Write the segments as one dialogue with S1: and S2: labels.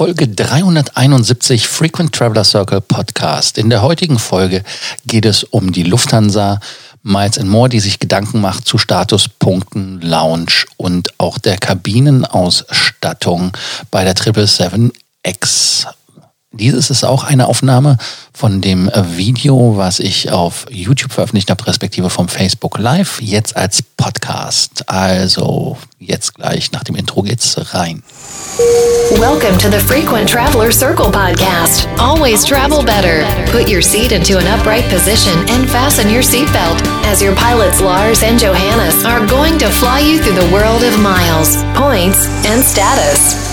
S1: Folge 371 Frequent Traveler Circle Podcast. In der heutigen Folge geht es um die Lufthansa Miles More, die sich Gedanken macht zu Statuspunkten, Lounge und auch der Kabinenausstattung bei der 777X. Dieses ist auch eine Aufnahme von dem äh, Video, was ich auf YouTube veröffentlicht habe, respektive vom Facebook Live, jetzt als Podcast. Also jetzt gleich nach dem Intro geht's rein.
S2: Welcome to the Frequent Traveler Circle podcast. Always travel better. Put your seat into an upright position and fasten your seatbelt as your pilots Lars and Johannes are going to fly you through the world of miles, points, and status.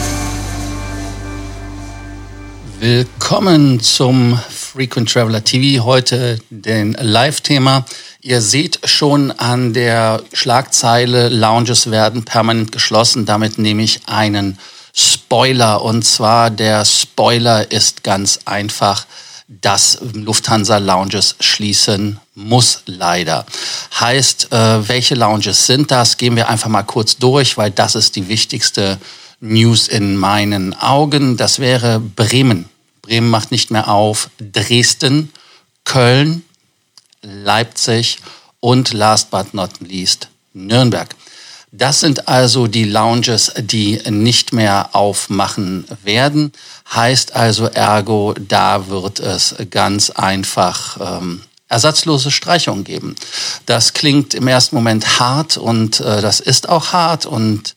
S1: Willkommen zum Frequent Traveler TV. Heute den Live-Thema. Ihr seht schon an der Schlagzeile, Lounges werden permanent geschlossen. Damit nehme ich einen Spoiler. Und zwar der Spoiler ist ganz einfach, dass Lufthansa Lounges schließen muss leider. Heißt, äh, welche Lounges sind das? Gehen wir einfach mal kurz durch, weil das ist die wichtigste News in meinen Augen. Das wäre Bremen. Bremen macht nicht mehr auf. Dresden, Köln, Leipzig und last but not least Nürnberg. Das sind also die Lounges, die nicht mehr aufmachen werden. Heißt also ergo, da wird es ganz einfach ähm, ersatzlose Streichungen geben. Das klingt im ersten Moment hart und äh, das ist auch hart und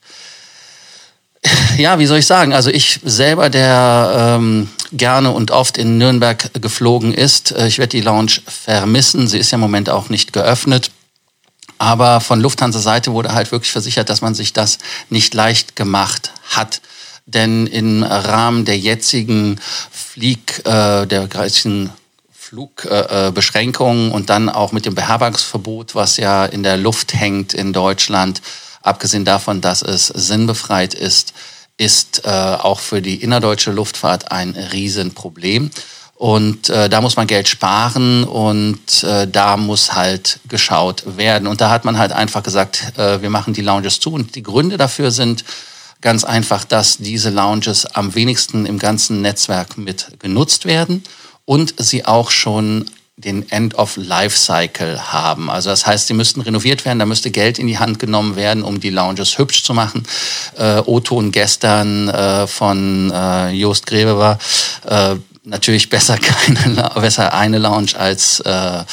S1: ja, wie soll ich sagen? Also ich selber, der ähm, gerne und oft in Nürnberg geflogen ist, äh, ich werde die Lounge vermissen. Sie ist ja im Moment auch nicht geöffnet. Aber von Lufthansa-Seite wurde halt wirklich versichert, dass man sich das nicht leicht gemacht hat. Denn im Rahmen der jetzigen Flieg, äh, der jetzigen Flugbeschränkungen äh, und dann auch mit dem Beherbergungsverbot, was ja in der Luft hängt in Deutschland, abgesehen davon, dass es sinnbefreit ist, ist äh, auch für die innerdeutsche Luftfahrt ein Riesenproblem. Und äh, da muss man Geld sparen und äh, da muss halt geschaut werden. Und da hat man halt einfach gesagt, äh, wir machen die Lounges zu. Und die Gründe dafür sind ganz einfach, dass diese Lounges am wenigsten im ganzen Netzwerk mit genutzt werden und sie auch schon den End-of-Life-Cycle haben. Also das heißt, sie müssten renoviert werden, da müsste Geld in die Hand genommen werden, um die Lounges hübsch zu machen. Äh, O-Ton gestern äh, von äh, Jost Grebe war äh, natürlich besser keine besser eine Lounge als äh,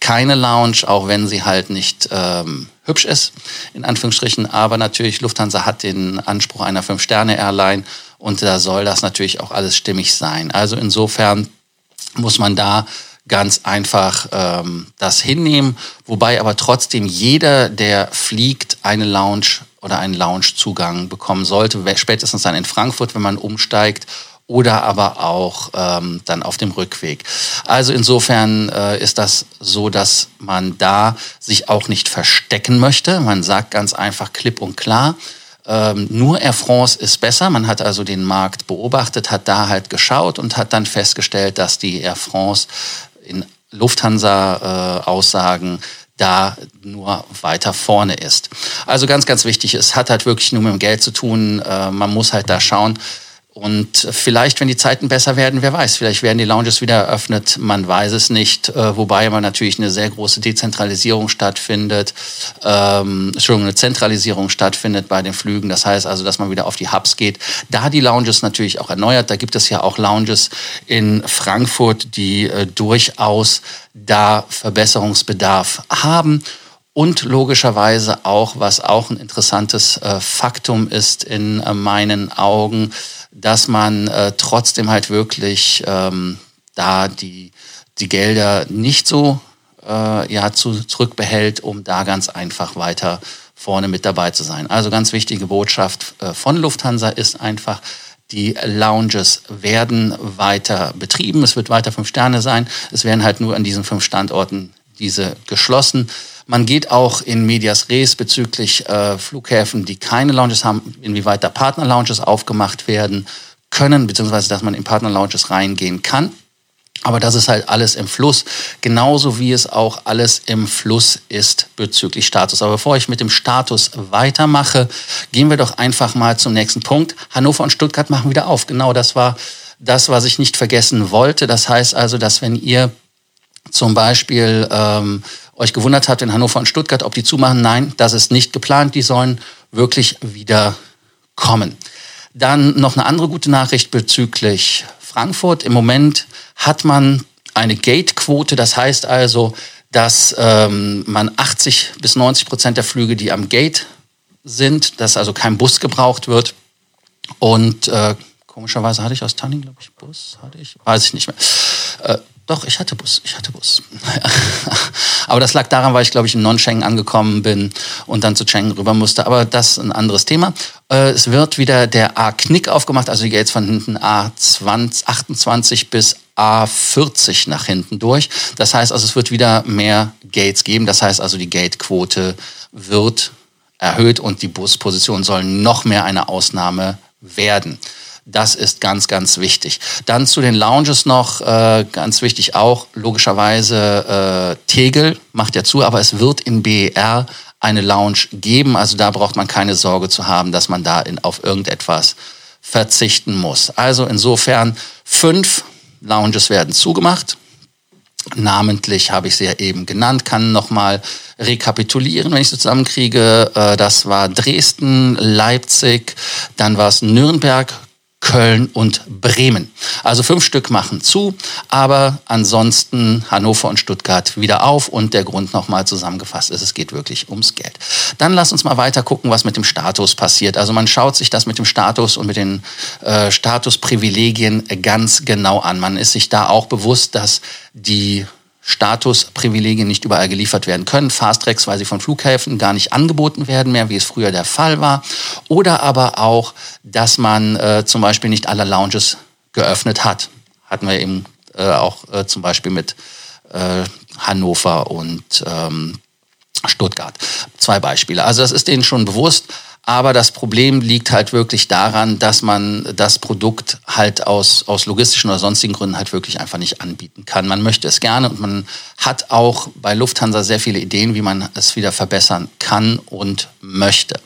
S1: keine Lounge, auch wenn sie halt nicht ähm, hübsch ist in Anführungsstrichen. Aber natürlich Lufthansa hat den Anspruch einer Fünf-Sterne-Airline und da soll das natürlich auch alles stimmig sein. Also insofern muss man da ganz einfach ähm, das hinnehmen, wobei aber trotzdem jeder, der fliegt, eine Lounge oder einen Loungezugang bekommen sollte, spätestens dann in Frankfurt, wenn man umsteigt oder aber auch ähm, dann auf dem Rückweg. Also insofern äh, ist das so, dass man da sich auch nicht verstecken möchte. Man sagt ganz einfach klipp und klar, ähm, nur Air France ist besser. Man hat also den Markt beobachtet, hat da halt geschaut und hat dann festgestellt, dass die Air France in Lufthansa-Aussagen da nur weiter vorne ist. Also ganz, ganz wichtig, es hat halt wirklich nur mit dem Geld zu tun. Äh, man muss halt da schauen, und vielleicht, wenn die Zeiten besser werden, wer weiß, vielleicht werden die Lounges wieder eröffnet, man weiß es nicht, äh, wobei aber natürlich eine sehr große Dezentralisierung stattfindet, ähm, Entschuldigung, eine Zentralisierung stattfindet bei den Flügen. Das heißt also, dass man wieder auf die Hubs geht. Da die Lounges natürlich auch erneuert, da gibt es ja auch Lounges in Frankfurt, die äh, durchaus da Verbesserungsbedarf haben. Und logischerweise auch, was auch ein interessantes äh, Faktum ist in äh, meinen Augen, dass man äh, trotzdem halt wirklich ähm, da die, die Gelder nicht so ja, zu, zurückbehält, um da ganz einfach weiter vorne mit dabei zu sein. Also ganz wichtige Botschaft von Lufthansa ist einfach, die Lounges werden weiter betrieben. Es wird weiter fünf Sterne sein. Es werden halt nur an diesen fünf Standorten diese geschlossen. Man geht auch in Medias Res bezüglich äh, Flughäfen, die keine Lounges haben, inwieweit da Partner-Lounges aufgemacht werden können, beziehungsweise dass man in Partner-Lounges reingehen kann. Aber das ist halt alles im Fluss, genauso wie es auch alles im Fluss ist bezüglich Status. Aber bevor ich mit dem Status weitermache, gehen wir doch einfach mal zum nächsten Punkt. Hannover und Stuttgart machen wieder auf. Genau das war das, was ich nicht vergessen wollte. Das heißt also, dass wenn ihr zum Beispiel ähm, euch gewundert habt in Hannover und Stuttgart, ob die zumachen, nein, das ist nicht geplant. Die sollen wirklich wieder kommen. Dann noch eine andere gute Nachricht bezüglich Frankfurt. Im Moment hat man eine Gate-Quote, das heißt also, dass ähm, man 80 bis 90 Prozent der Flüge, die am Gate sind, dass also kein Bus gebraucht wird. Und äh, komischerweise hatte ich aus Tanning, glaube ich, Bus, hatte ich, weiß ich nicht mehr. Äh, doch, ich hatte Bus, ich hatte Bus. Aber das lag daran, weil ich, glaube ich, in Non-Schengen angekommen bin und dann zu Schengen rüber musste. Aber das ist ein anderes Thema. Äh, es wird wieder der A-Knick aufgemacht, also die Gates von hinten A28 bis A40 nach hinten durch. Das heißt also, es wird wieder mehr Gates geben. Das heißt also, die Gate-Quote wird erhöht und die Buspositionen sollen noch mehr eine Ausnahme werden. Das ist ganz, ganz wichtig. Dann zu den Lounges noch, äh, ganz wichtig auch, logischerweise äh, Tegel macht ja zu, aber es wird in BER eine Lounge geben. Also da braucht man keine Sorge zu haben, dass man da in, auf irgendetwas verzichten muss. Also insofern fünf Lounges werden zugemacht. Namentlich habe ich sie ja eben genannt, kann nochmal rekapitulieren, wenn ich sie zusammenkriege. Äh, das war Dresden, Leipzig, dann war es Nürnberg, Köln und Bremen. Also fünf Stück machen zu, aber ansonsten Hannover und Stuttgart wieder auf und der Grund nochmal zusammengefasst ist, es geht wirklich ums Geld. Dann lass uns mal weiter gucken, was mit dem Status passiert. Also man schaut sich das mit dem Status und mit den äh, Statusprivilegien ganz genau an. Man ist sich da auch bewusst, dass die Statusprivilegien nicht überall geliefert werden können. Fast-Tracks, weil sie von Flughäfen gar nicht angeboten werden mehr, wie es früher der Fall war. Oder aber auch, dass man äh, zum Beispiel nicht alle Lounges geöffnet hat. Hatten wir eben äh, auch äh, zum Beispiel mit äh, Hannover und ähm, Stuttgart. Zwei Beispiele. Also das ist denen schon bewusst. Aber das Problem liegt halt wirklich daran, dass man das Produkt halt aus, aus logistischen oder sonstigen Gründen halt wirklich einfach nicht anbieten kann. Man möchte es gerne und man hat auch bei Lufthansa sehr viele Ideen, wie man es wieder verbessern kann und möchte.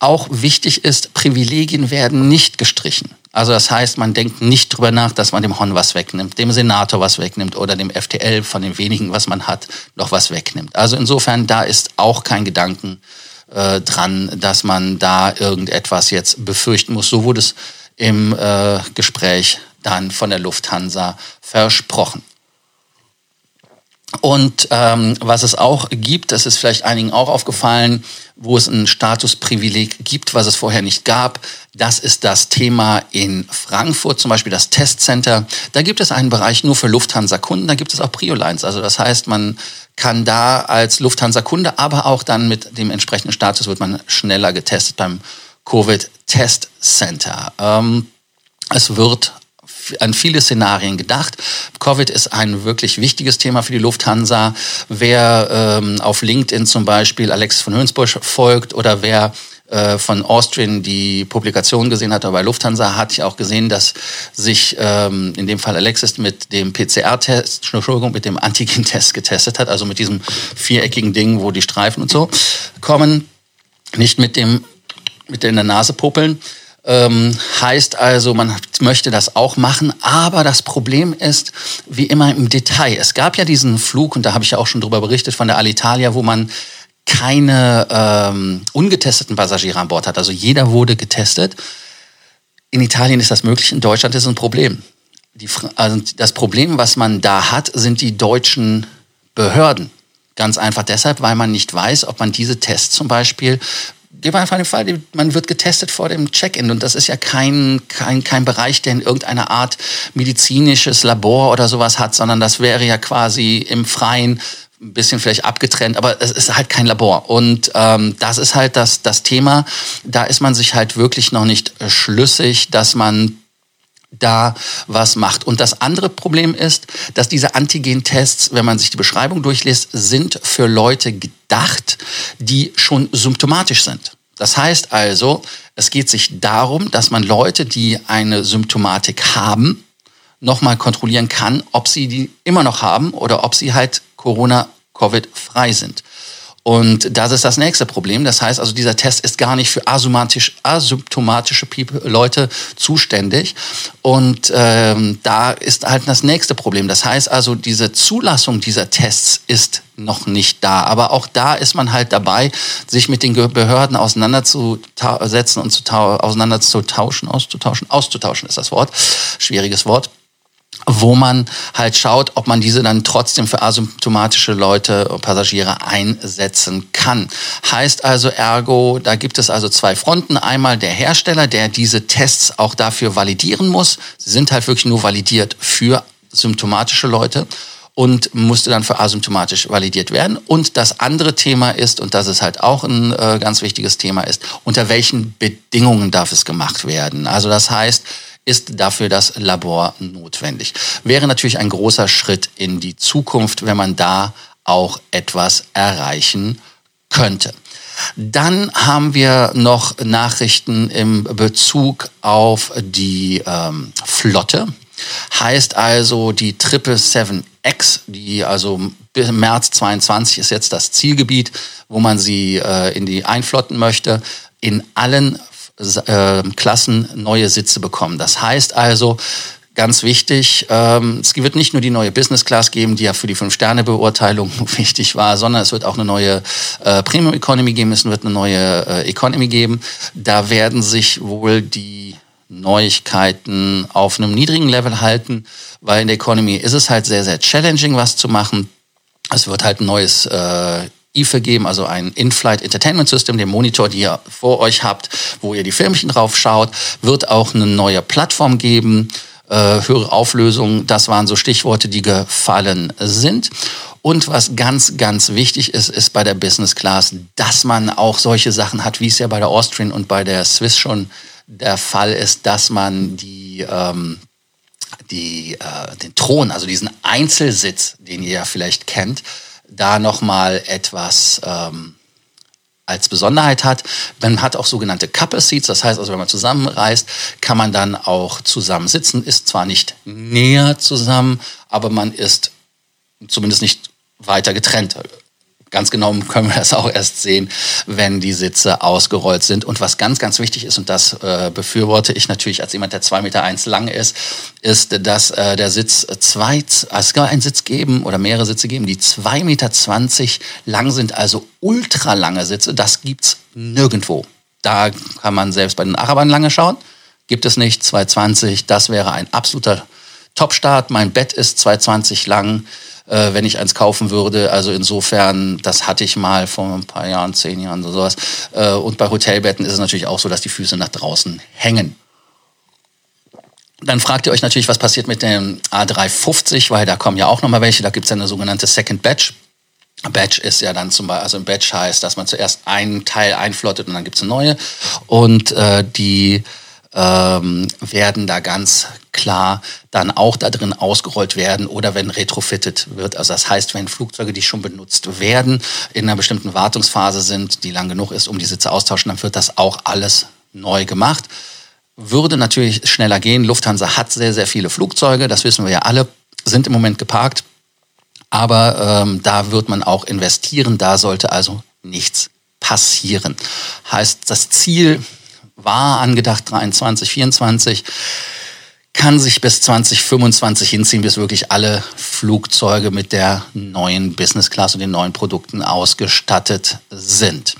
S1: Auch wichtig ist, Privilegien werden nicht gestrichen. Also das heißt, man denkt nicht drüber nach, dass man dem Hon was wegnimmt, dem Senator was wegnimmt oder dem FTL von den wenigen, was man hat, noch was wegnimmt. Also insofern, da ist auch kein Gedanken äh, dran, dass man da irgendetwas jetzt befürchten muss. So wurde es im äh, Gespräch dann von der Lufthansa versprochen. Und ähm, was es auch gibt, das ist vielleicht einigen auch aufgefallen, wo es ein Statusprivileg gibt, was es vorher nicht gab, das ist das Thema in Frankfurt, zum Beispiel das Testcenter. Da gibt es einen Bereich nur für Lufthansa-Kunden, da gibt es auch Priolines. Also das heißt, man kann da als Lufthansa-Kunde, aber auch dann mit dem entsprechenden Status wird man schneller getestet beim Covid-Test Center. Ähm, es wird an viele Szenarien gedacht. Covid ist ein wirklich wichtiges Thema für die Lufthansa. Wer ähm, auf LinkedIn zum Beispiel Alexis von Hönsbusch folgt oder wer äh, von Austrian die Publikation gesehen hat, aber bei Lufthansa hatte ich auch gesehen, dass sich ähm, in dem Fall Alexis mit dem PCR-Test, Entschuldigung, mit dem Antigen-Test getestet hat, also mit diesem viereckigen Ding, wo die Streifen und so kommen, nicht mit dem mit der in der Nase puppeln. Ähm, heißt also, man möchte das auch machen, aber das Problem ist, wie immer im Detail. Es gab ja diesen Flug, und da habe ich ja auch schon drüber berichtet, von der Alitalia, wo man keine ähm, ungetesteten Passagiere an Bord hat. Also jeder wurde getestet. In Italien ist das möglich, in Deutschland ist es ein Problem. Die, also das Problem, was man da hat, sind die deutschen Behörden. Ganz einfach deshalb, weil man nicht weiß, ob man diese Tests zum Beispiel gehen wir einfach den Fall, man wird getestet vor dem Check-in und das ist ja kein, kein, kein Bereich, der in irgendeiner Art medizinisches Labor oder sowas hat, sondern das wäre ja quasi im Freien ein bisschen vielleicht abgetrennt, aber es ist halt kein Labor. Und ähm, das ist halt das, das Thema. Da ist man sich halt wirklich noch nicht schlüssig, dass man da was macht. Und das andere Problem ist, dass diese Antigen-Tests, wenn man sich die Beschreibung durchliest, sind für Leute gedacht, die schon symptomatisch sind. Das heißt also, es geht sich darum, dass man Leute, die eine Symptomatik haben, nochmal kontrollieren kann, ob sie die immer noch haben oder ob sie halt Corona, Covid frei sind. Und das ist das nächste Problem. Das heißt also, dieser Test ist gar nicht für asymptomatische Leute zuständig. Und ähm, da ist halt das nächste Problem. Das heißt also, diese Zulassung dieser Tests ist noch nicht da. Aber auch da ist man halt dabei, sich mit den Behörden auseinanderzusetzen und zu auseinanderzutauschen, auszutauschen, auszutauschen ist das Wort. Schwieriges Wort wo man halt schaut, ob man diese dann trotzdem für asymptomatische Leute, Passagiere einsetzen kann. Heißt also ergo, da gibt es also zwei Fronten. Einmal der Hersteller, der diese Tests auch dafür validieren muss. Sie sind halt wirklich nur validiert für symptomatische Leute und musste dann für asymptomatisch validiert werden. Und das andere Thema ist, und das ist halt auch ein äh, ganz wichtiges Thema ist, unter welchen Bedingungen darf es gemacht werden? Also das heißt, ist dafür das Labor notwendig. Wäre natürlich ein großer Schritt in die Zukunft, wenn man da auch etwas erreichen könnte. Dann haben wir noch Nachrichten im Bezug auf die ähm, Flotte. Heißt also die 777X, die also bis März 22 ist jetzt das Zielgebiet, wo man sie äh, in die einflotten möchte, in allen äh, Klassen neue Sitze bekommen. Das heißt also, ganz wichtig, ähm, es wird nicht nur die neue Business Class geben, die ja für die Fünf-Sterne-Beurteilung wichtig war, sondern es wird auch eine neue äh, Premium Economy geben, es wird eine neue äh, Economy geben. Da werden sich wohl die Neuigkeiten auf einem niedrigen Level halten, weil in der Economy ist es halt sehr, sehr challenging, was zu machen. Es wird halt ein neues äh, IFE geben, also ein In-Flight Entertainment System, den Monitor, den ihr vor euch habt, wo ihr die Filmchen drauf schaut, wird auch eine neue Plattform geben, äh, höhere Auflösung, das waren so Stichworte, die gefallen sind. Und was ganz, ganz wichtig ist, ist bei der Business Class, dass man auch solche Sachen hat, wie es ja bei der Austrian und bei der Swiss schon der Fall ist, dass man die, ähm, die, äh, den Thron, also diesen Einzelsitz, den ihr ja vielleicht kennt, da nochmal etwas ähm, als Besonderheit hat. Man hat auch sogenannte Couple Seats, das heißt also, wenn man zusammenreist, kann man dann auch zusammen sitzen, ist zwar nicht näher zusammen, aber man ist zumindest nicht weiter getrennt. Ganz genau können wir das auch erst sehen, wenn die Sitze ausgerollt sind. Und was ganz, ganz wichtig ist, und das äh, befürworte ich natürlich als jemand, der zwei Meter eins lang ist, ist, dass äh, der Sitz zwei, es soll einen Sitz geben oder mehrere Sitze geben, die zwei Meter zwanzig lang sind, also ultralange Sitze. Das gibt's nirgendwo. Da kann man selbst bei den Arabern lange schauen. Gibt es nicht. 220, das wäre ein absoluter Topstart. Mein Bett ist 220 lang äh, wenn ich eins kaufen würde. Also insofern, das hatte ich mal vor ein paar Jahren, zehn Jahren oder sowas. Äh, und bei Hotelbetten ist es natürlich auch so, dass die Füße nach draußen hängen. Dann fragt ihr euch natürlich, was passiert mit dem A350, weil da kommen ja auch nochmal welche. Da gibt es ja eine sogenannte Second Batch. Batch ist ja dann zum Beispiel, also ein Batch heißt, dass man zuerst einen Teil einflottet und dann gibt es eine neue. Und äh, die ähm, werden da ganz klar dann auch da drin ausgerollt werden oder wenn retrofitted wird. Also das heißt, wenn Flugzeuge, die schon benutzt werden, in einer bestimmten Wartungsphase sind, die lang genug ist, um die Sitze austauschen, dann wird das auch alles neu gemacht. Würde natürlich schneller gehen. Lufthansa hat sehr, sehr viele Flugzeuge, das wissen wir ja alle, sind im Moment geparkt. Aber ähm, da wird man auch investieren, da sollte also nichts passieren. Heißt, das Ziel war angedacht 23, 24, kann sich bis 2025 hinziehen, bis wirklich alle Flugzeuge mit der neuen Business Class und den neuen Produkten ausgestattet sind.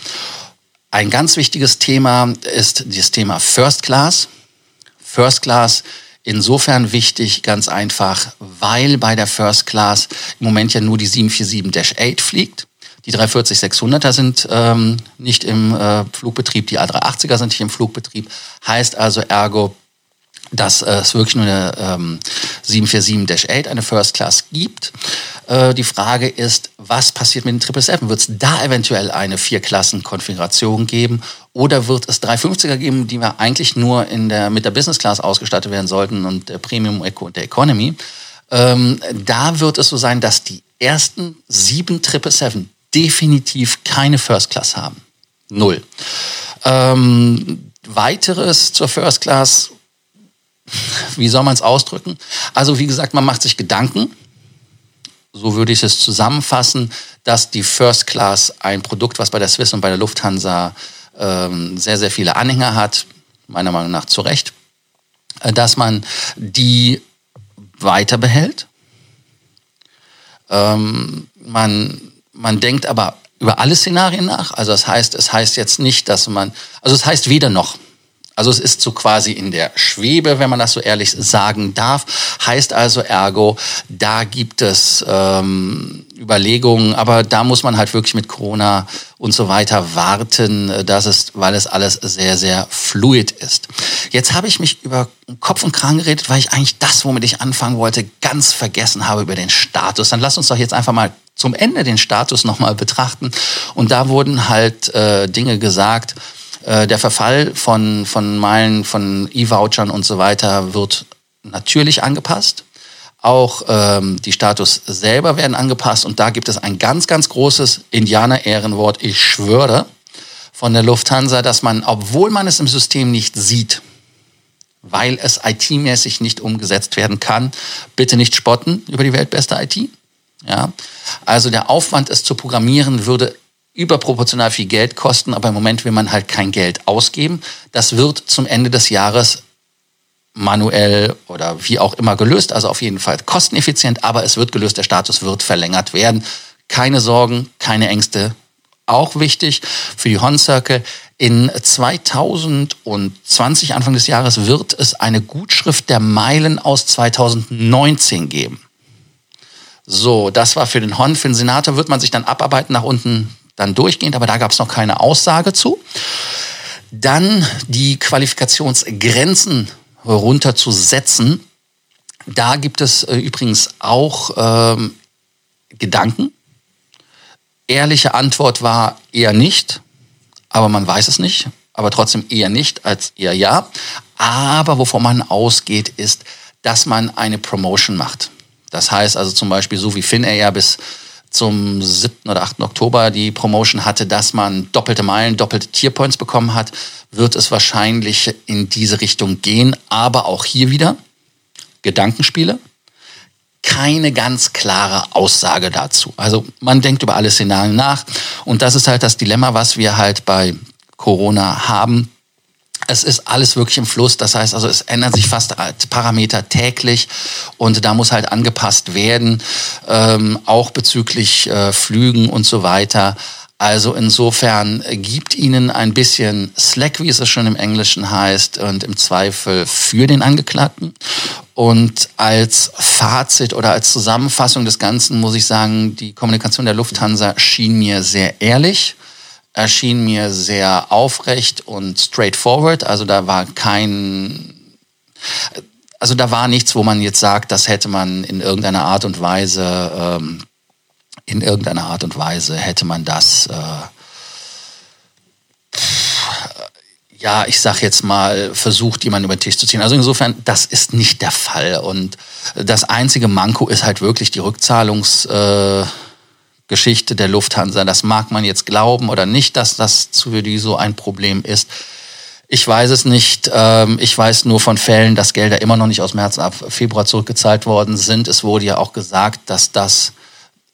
S1: Ein ganz wichtiges Thema ist das Thema First Class. First Class insofern wichtig, ganz einfach, weil bei der First Class im Moment ja nur die 747-8 fliegt. Die 340-600er sind ähm, nicht im äh, Flugbetrieb, die A380er sind nicht im Flugbetrieb. Heißt also ergo, dass äh, es wirklich nur eine ähm, 747-8, eine First Class gibt. Äh, die Frage ist, was passiert mit dem 777? Wird es da eventuell eine Vier-Klassen-Konfiguration geben oder wird es 350er geben, die wir eigentlich nur in der, mit der Business Class ausgestattet werden sollten und der Premium Eco und der Economy? Ähm, da wird es so sein, dass die ersten sieben 777 definitiv keine First Class haben. Null. Ähm, weiteres zur First Class wie soll man es ausdrücken? Also wie gesagt, man macht sich Gedanken. So würde ich es zusammenfassen, dass die First Class ein Produkt, was bei der Swiss und bei der Lufthansa ähm, sehr, sehr viele Anhänger hat, meiner Meinung nach zu Recht, äh, dass man die weiter behält. Ähm, man, man denkt aber über alle Szenarien nach. Also das heißt, es heißt jetzt nicht, dass man, also es heißt weder noch. Also es ist so quasi in der Schwebe, wenn man das so ehrlich sagen darf. Heißt also ergo, da gibt es ähm, Überlegungen, aber da muss man halt wirklich mit Corona und so weiter warten, dass es, weil es alles sehr, sehr fluid ist. Jetzt habe ich mich über Kopf und Kragen geredet, weil ich eigentlich das, womit ich anfangen wollte, ganz vergessen habe über den Status. Dann lass uns doch jetzt einfach mal zum Ende den Status nochmal betrachten. Und da wurden halt äh, Dinge gesagt, äh, der Verfall von, von Meilen, von E-Vouchern und so weiter wird natürlich angepasst. Auch ähm, die Status selber werden angepasst und da gibt es ein ganz, ganz großes Indianer-Ehrenwort, ich schwöre, von der Lufthansa, dass man, obwohl man es im System nicht sieht, weil es IT-mäßig nicht umgesetzt werden kann, bitte nicht spotten über die weltbeste IT. Ja? Also der Aufwand, es zu programmieren, würde überproportional viel Geld kosten, aber im Moment will man halt kein Geld ausgeben. Das wird zum Ende des Jahres manuell oder wie auch immer gelöst, also auf jeden Fall kosteneffizient, aber es wird gelöst, der Status wird verlängert werden. Keine Sorgen, keine Ängste. Auch wichtig für die Horn Circle. In 2020, Anfang des Jahres, wird es eine Gutschrift der Meilen aus 2019 geben. So, das war für den Hon. Für den Senator wird man sich dann abarbeiten nach unten dann durchgehend, aber da gab es noch keine Aussage zu. Dann die Qualifikationsgrenzen runterzusetzen. Da gibt es äh, übrigens auch ähm, Gedanken. Ehrliche Antwort war eher nicht, aber man weiß es nicht. Aber trotzdem eher nicht als eher ja. Aber wovon man ausgeht, ist, dass man eine Promotion macht. Das heißt also zum Beispiel so wie Finnair ja bis zum 7. oder 8. Oktober die Promotion hatte, dass man doppelte Meilen, doppelte Tierpoints bekommen hat, wird es wahrscheinlich in diese Richtung gehen. Aber auch hier wieder Gedankenspiele. Keine ganz klare Aussage dazu. Also man denkt über alle Szenarien nach. Und das ist halt das Dilemma, was wir halt bei Corona haben es ist alles wirklich im Fluss. Das heißt also, es ändern sich fast Parameter täglich und da muss halt angepasst werden, ähm, auch bezüglich äh, Flügen und so weiter. Also insofern gibt Ihnen ein bisschen Slack, wie es schon im Englischen heißt, und im Zweifel für den Angeklagten. Und als Fazit oder als Zusammenfassung des Ganzen muss ich sagen, die Kommunikation der Lufthansa schien mir sehr ehrlich erschien mir sehr aufrecht und straightforward. Also da war kein, also da war nichts, wo man jetzt sagt, das hätte man in irgendeiner Art und Weise, ähm, in irgendeiner Art und Weise hätte man das, äh, ja, ich sag jetzt mal, versucht, jemanden über den Tisch zu ziehen. Also insofern, das ist nicht der Fall. Und das einzige Manko ist halt wirklich die Rückzahlungs, äh, Geschichte der Lufthansa. Das mag man jetzt glauben oder nicht, dass das für die so ein Problem ist. Ich weiß es nicht. Ähm, ich weiß nur von Fällen, dass Gelder immer noch nicht aus März ab Februar zurückgezahlt worden sind. Es wurde ja auch gesagt, dass das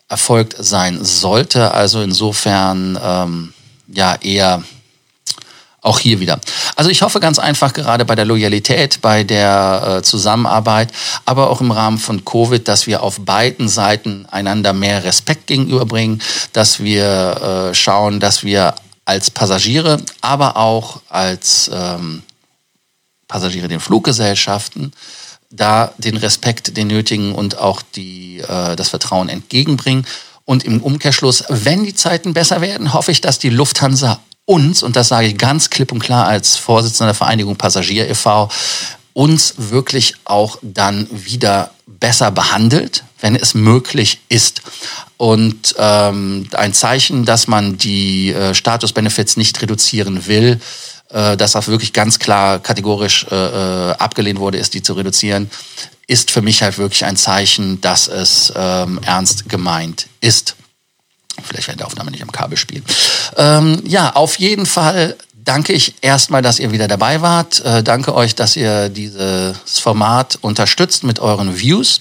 S1: erfolgt sein sollte. Also insofern ähm, ja eher auch hier wieder. Also ich hoffe ganz einfach gerade bei der Loyalität, bei der äh, Zusammenarbeit, aber auch im Rahmen von Covid, dass wir auf beiden Seiten einander mehr Respekt gegenüberbringen, dass wir äh, schauen, dass wir als Passagiere, aber auch als ähm, Passagiere den Fluggesellschaften da den Respekt, den nötigen und auch die, äh, das Vertrauen entgegenbringen. Und im Umkehrschluss, wenn die Zeiten besser werden, hoffe ich, dass die Lufthansa uns, und das sage ich ganz klipp und klar als Vorsitzender der Vereinigung Passagier e.V., uns wirklich auch dann wieder besser behandelt, wenn es möglich ist. Und ähm, ein Zeichen, dass man die äh, Statusbenefits nicht reduzieren will, äh, dass auch wirklich ganz klar kategorisch äh, äh, abgelehnt wurde, ist, die zu reduzieren, ist für mich halt wirklich ein Zeichen, dass es ähm, ernst gemeint ist. Vielleicht während der Aufnahme nicht am Kabel spielen. Ähm, ja, auf jeden Fall danke ich erstmal, dass ihr wieder dabei wart. Äh, danke euch, dass ihr dieses Format unterstützt mit euren Views.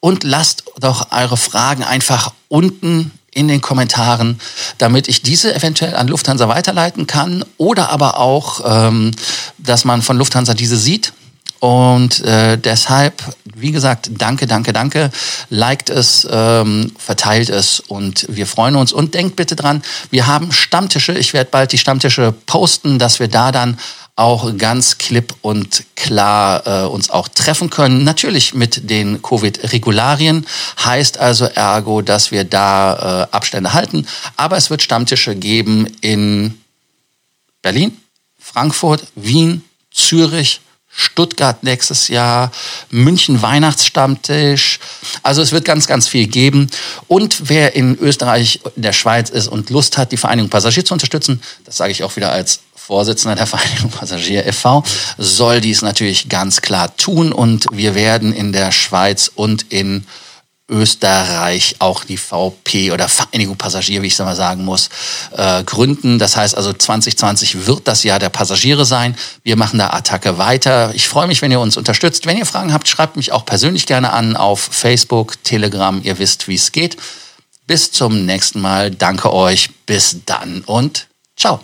S1: Und lasst doch eure Fragen einfach unten in den Kommentaren, damit ich diese eventuell an Lufthansa weiterleiten kann oder aber auch, ähm, dass man von Lufthansa diese sieht. Und äh, deshalb, wie gesagt, danke, danke, danke. Liked es, ähm, verteilt es und wir freuen uns. Und denkt bitte dran, wir haben Stammtische. Ich werde bald die Stammtische posten, dass wir da dann auch ganz klipp und klar äh, uns auch treffen können. Natürlich mit den Covid-Regularien. Heißt also ergo, dass wir da äh, Abstände halten. Aber es wird Stammtische geben in Berlin, Frankfurt, Wien, Zürich, Stuttgart nächstes Jahr, München Weihnachtsstammtisch. Also es wird ganz, ganz viel geben. Und wer in Österreich, in der Schweiz ist und Lust hat, die Vereinigung Passagier zu unterstützen, das sage ich auch wieder als Vorsitzender der Vereinigung Passagier e.V., soll dies natürlich ganz klar tun. Und wir werden in der Schweiz und in Österreich auch die VP oder Vereinigung Passagier, wie ich es mal sagen muss, äh, gründen. Das heißt also 2020 wird das Jahr der Passagiere sein. Wir machen da Attacke weiter. Ich freue mich, wenn ihr uns unterstützt. Wenn ihr Fragen habt, schreibt mich auch persönlich gerne an auf Facebook, Telegram. Ihr wisst, wie es geht. Bis zum nächsten Mal. Danke euch. Bis dann und ciao.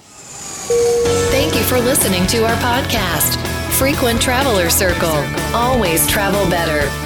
S2: Thank you for listening to our podcast, Frequent Traveler Circle. Always travel better.